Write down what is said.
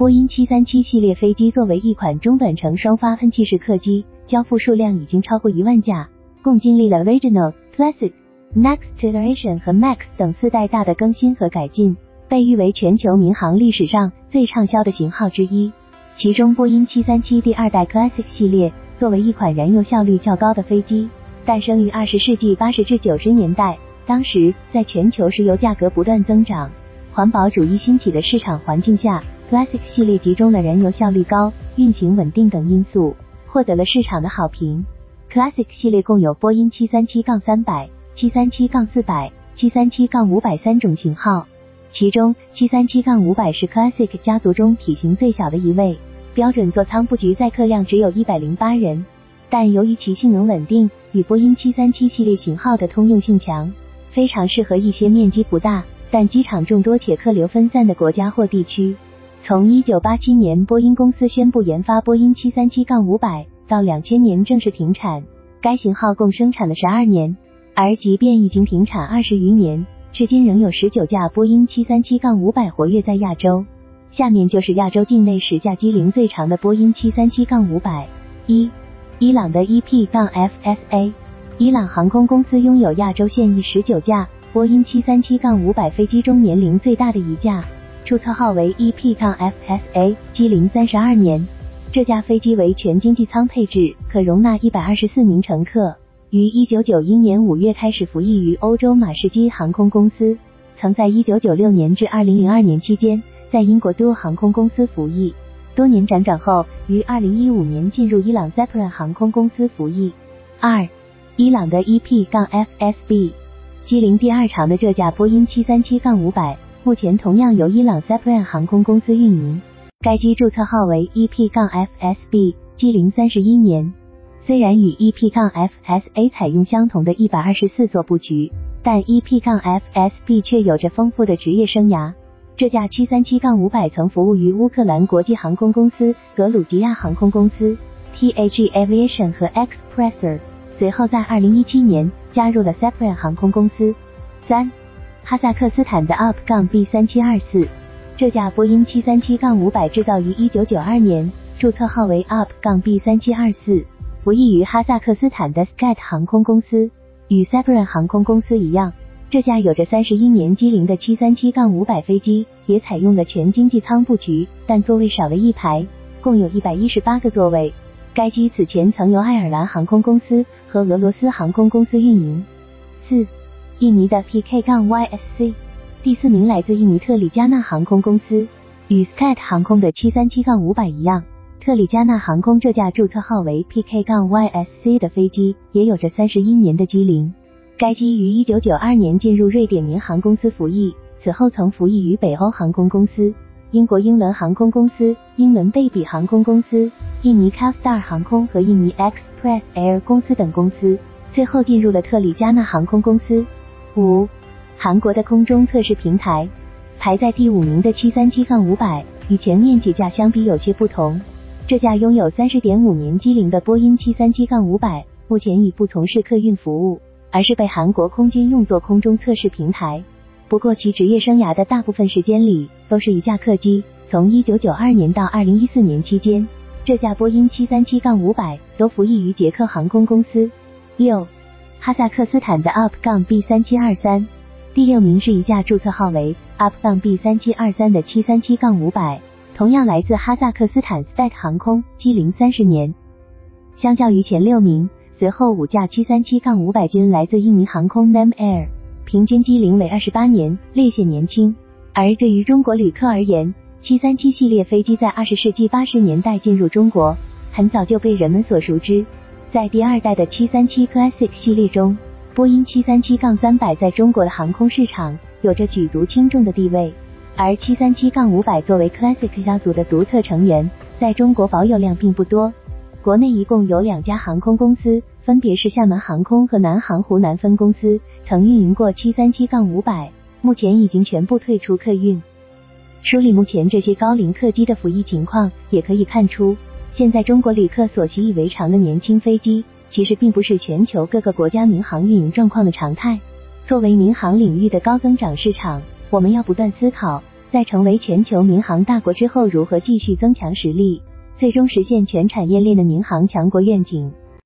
波音737系列飞机作为一款中短程双发喷气式客机，交付数量已经超过一万架，共经历了 Original、Classic、Next Generation 和 Max 等四代大的更新和改进，被誉为全球民航历史上最畅销的型号之一。其中，波音737第二代 Classic 系列作为一款燃油效率较高的飞机，诞生于二十世纪八十至九十年代。当时，在全球石油价格不断增长、环保主义兴起的市场环境下。Classic 系列集中了燃油效率高、运行稳定等因素，获得了市场的好评。Classic 系列共有波音737-300、737-400、737-500三种型号，其中737-500是 Classic 家族中体型最小的一位，标准座舱布局载客量只有一百零八人。但由于其性能稳定，与波音737系列型号的通用性强，非常适合一些面积不大但机场众多且客流分散的国家或地区。从一九八七年波音公司宣布研发波音七三七杠五百到两千年正式停产，该型号共生产了十二年。而即便已经停产二十余年，至今仍有十九架波音七三七杠五百活跃在亚洲。下面就是亚洲境内十架机龄最长的波音七三七杠五百。一、伊朗的 EP 杠 FSA，伊朗航空公司拥有亚洲现役十九架波音七三七杠五百飞机中年龄最大的一架。注册号为 EP 杠 FSA 机龄三十二年。这架飞机为全经济舱配置，可容纳一百二十四名乘客。于一九九一年五月开始服役于欧洲马士基航空公司，曾在一九九六年至二零零二年期间在英国都航空公司服役。多年辗转后，于二零一五年进入伊朗 Zeppelin 航空公司服役。二，伊朗的 EP 杠 FSB 机龄第二长的这架波音七三七五百。目前同样由伊朗 Sepran 航空公司运营，该机注册号为 EP-FSB，机龄三十一年。虽然与 EP-FSA 采用相同的一百二十四座布局，但 EP-FSB 却有着丰富的职业生涯。这架737-500曾服务于乌克兰国际航空公司、格鲁吉亚航空公司、TAG Aviation 和 Expresser，随后在二零一七年加入了 Sepran 航空公司。三。哈萨克斯坦的 UP- 杠 B 三七二四，这架波音七三七五百制造于一九九二年，注册号为 UP- 杠 B 三七二四，服役于哈萨克斯坦的 Skyt 航空公司。与 s e p r a n 航空公司一样，这架有着三十一年机龄的七三七五百飞机也采用了全经济舱布局，但座位少了一排，共有一百一十八个座位。该机此前曾由爱尔兰航空公司和俄罗斯航空公司运营。四。印尼的 PK 杠 YSC，第四名来自印尼特里加纳航空公司。与 Skyt 航空的737-500一样，特里加纳航空这架注册号为 PK 杠 YSC 的飞机也有着三十一年的机龄。该机于一九九二年进入瑞典民航公司服役，此后曾服役于北欧航空公司、英国英伦航空公司、英伦贝比航空公司、印尼 Calstar 航空和印尼 Express Air 公司等公司，最后进入了特里加纳航空公司。五，韩国的空中测试平台排在第五名的七三七杠五百与前面几架相比有些不同。这架拥有三十点五年机龄的波音七三七杠五百，目前已不从事客运服务，而是被韩国空军用作空中测试平台。不过其职业生涯的大部分时间里都是一架客机。从一九九二年到二零一四年期间，这架波音七三七杠五百都服役于捷克航空公司。六。哈萨克斯坦的 UP- 杠 B 三七二三，第六名是一架注册号为 UP- 杠 B 三七二三的七三七五百，同样来自哈萨克斯坦 State 航空，机龄三十年。相较于前六名，随后五架七三七五百均来自印尼航空 Nam Air，平均机龄为二十八年，略显年轻。而对于中国旅客而言，七三七系列飞机在二十世纪八十年代进入中国，很早就被人们所熟知。在第二代的737 Classic 系列中，波音737-300在中国的航空市场有着举足轻重的地位，而737-500作为 Classic 家族的独特成员，在中国保有量并不多。国内一共有两家航空公司，分别是厦门航空和南航湖南分公司，曾运营过737-500，目前已经全部退出客运。梳理目前这些高龄客机的服役情况，也可以看出。现在中国旅客所习以为常的年轻飞机，其实并不是全球各个国家民航运营状况的常态。作为民航领域的高增长市场，我们要不断思考在成为全球民航大国之后，如何继续增强实力，最终实现全产业链的民航强国愿景。